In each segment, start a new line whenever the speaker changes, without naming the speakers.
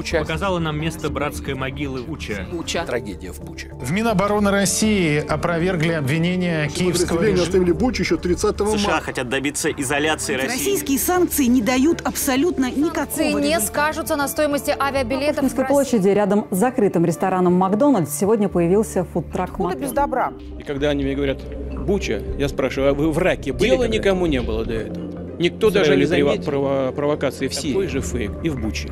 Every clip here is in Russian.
Буча.
Показала нам место братской могилы Буча.
Буча. Трагедия в Буче.
В Минобороны России опровергли обвинения киевского режима.
оставили Бучу еще 30
США
марта.
хотят добиться изоляции России.
Российские санкции не дают абсолютно никакого
Санкции не скажутся на стоимости авиабилетов в
Пушкинской площади рядом с закрытым рестораном «Макдональдс» сегодня появился фудтрак
Откуда без добра?
И когда они мне говорят, Буча, я спрашиваю, а вы в раке были? Дела никому не было до этого. Никто даже не заметил прово- провокации в Сирии. Такой же фейк и в Буче.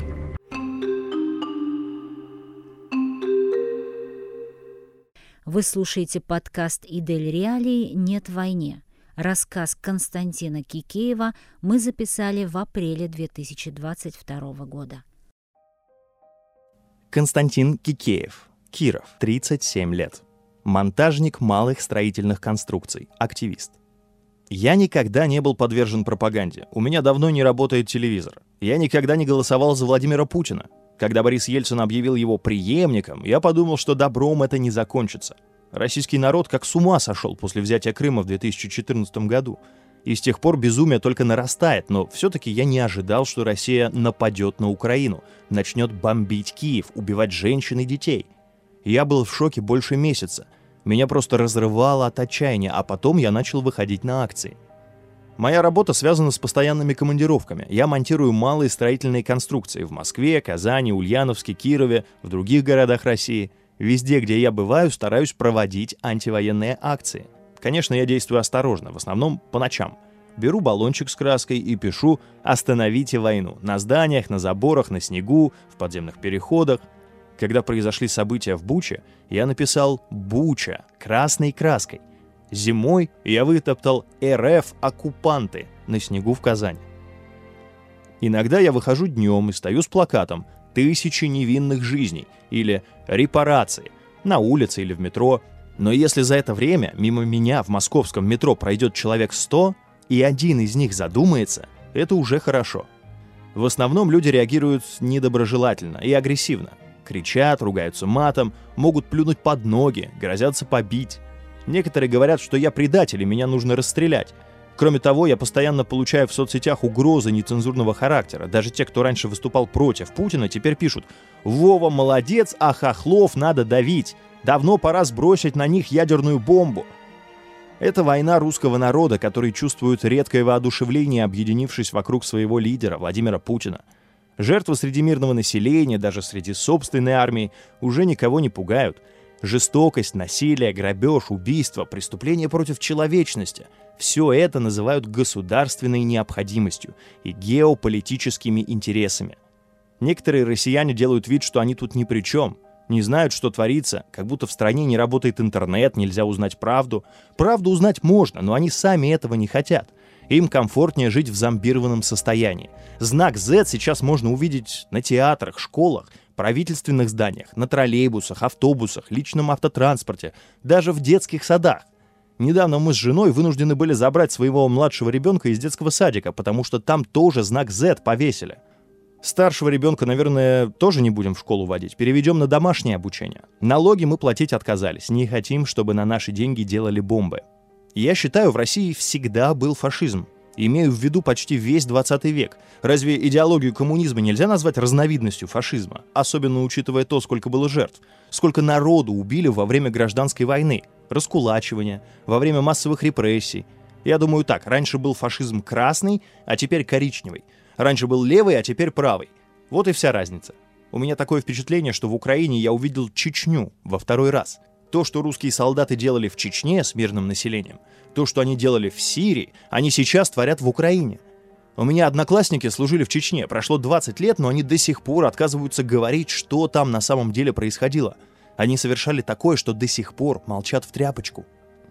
Вы слушаете подкаст «Идель Реалии. Нет войне». Рассказ Константина Кикеева мы записали в апреле 2022 года.
Константин Кикеев, Киров, 37 лет. Монтажник малых строительных конструкций, активист. Я никогда не был подвержен пропаганде. У меня давно не работает телевизор. Я никогда не голосовал за Владимира Путина. Когда Борис Ельцин объявил его преемником, я подумал, что добром это не закончится. Российский народ как с ума сошел после взятия Крыма в 2014 году. И с тех пор безумие только нарастает, но все-таки я не ожидал, что Россия нападет на Украину, начнет бомбить Киев, убивать женщин и детей. Я был в шоке больше месяца. Меня просто разрывало от отчаяния, а потом я начал выходить на акции. Моя работа связана с постоянными командировками. Я монтирую малые строительные конструкции в Москве, Казани, Ульяновске, Кирове, в других городах России. Везде, где я бываю, стараюсь проводить антивоенные акции. Конечно, я действую осторожно, в основном по ночам. Беру баллончик с краской и пишу «Остановите войну» на зданиях, на заборах, на снегу, в подземных переходах. Когда произошли события в Буче, я написал «Буча» красной краской. Зимой я вытоптал «РФ оккупанты» на снегу в Казани. Иногда я выхожу днем и стою с плакатом «Тысячи невинных жизней» или «Репарации» на улице или в метро. Но если за это время мимо меня в московском метро пройдет человек 100, и один из них задумается, это уже хорошо. В основном люди реагируют недоброжелательно и агрессивно. Кричат, ругаются матом, могут плюнуть под ноги, грозятся побить. Некоторые говорят, что я предатель и меня нужно расстрелять. Кроме того, я постоянно получаю в соцсетях угрозы нецензурного характера. Даже те, кто раньше выступал против Путина, теперь пишут «Вова молодец, а хохлов надо давить. Давно пора сбросить на них ядерную бомбу». Это война русского народа, который чувствует редкое воодушевление, объединившись вокруг своего лидера Владимира Путина. Жертвы среди мирного населения, даже среди собственной армии, уже никого не пугают. Жестокость, насилие, грабеж, убийство, преступления против человечности – все это называют государственной необходимостью и геополитическими интересами. Некоторые россияне делают вид, что они тут ни при чем, не знают, что творится, как будто в стране не работает интернет, нельзя узнать правду. Правду узнать можно, но они сами этого не хотят. Им комфортнее жить в зомбированном состоянии. Знак Z сейчас можно увидеть на театрах, школах, правительственных зданиях, на троллейбусах, автобусах, личном автотранспорте, даже в детских садах. Недавно мы с женой вынуждены были забрать своего младшего ребенка из детского садика, потому что там тоже знак Z повесили. Старшего ребенка, наверное, тоже не будем в школу водить. Переведем на домашнее обучение. Налоги мы платить отказались. Не хотим, чтобы на наши деньги делали бомбы. Я считаю, в России всегда был фашизм. Имею в виду почти весь 20 век. Разве идеологию коммунизма нельзя назвать разновидностью фашизма? Особенно учитывая то, сколько было жертв. Сколько народу убили во время гражданской войны, раскулачивания, во время массовых репрессий. Я думаю так, раньше был фашизм красный, а теперь коричневый. Раньше был левый, а теперь правый. Вот и вся разница. У меня такое впечатление, что в Украине я увидел Чечню во второй раз. То, что русские солдаты делали в Чечне с мирным населением, то, что они делали в Сирии, они сейчас творят в Украине. У меня одноклассники служили в Чечне. Прошло 20 лет, но они до сих пор отказываются говорить, что там на самом деле происходило. Они совершали такое, что до сих пор молчат в тряпочку.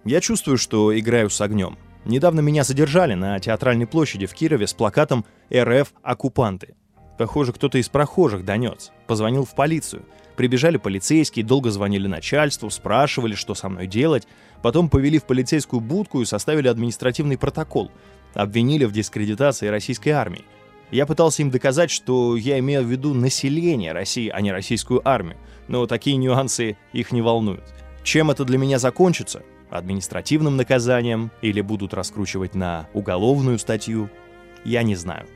Я чувствую, что играю с огнем. Недавно меня задержали на театральной площади в Кирове с плакатом «РФ оккупанты». Похоже, кто-то из прохожих донес. Позвонил в полицию. Прибежали полицейские, долго звонили начальству, спрашивали, что со мной делать. Потом повели в полицейскую будку и составили административный протокол. Обвинили в дискредитации российской армии. Я пытался им доказать, что я имею в виду население России, а не российскую армию. Но такие нюансы их не волнуют. Чем это для меня закончится? Административным наказанием или будут раскручивать на уголовную статью? Я не знаю.